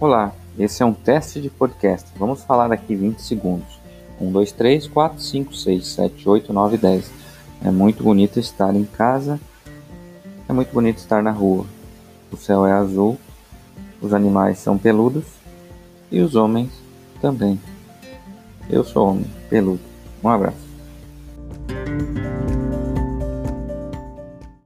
Olá, esse é um teste de podcast. Vamos falar aqui 20 segundos. 1, 2, 3, 4, 5, 6, 7, 8, 9, 10. É muito bonito estar em casa. É muito bonito estar na rua. O céu é azul. Os animais são peludos. E os homens também. Eu sou homem peludo. Um abraço.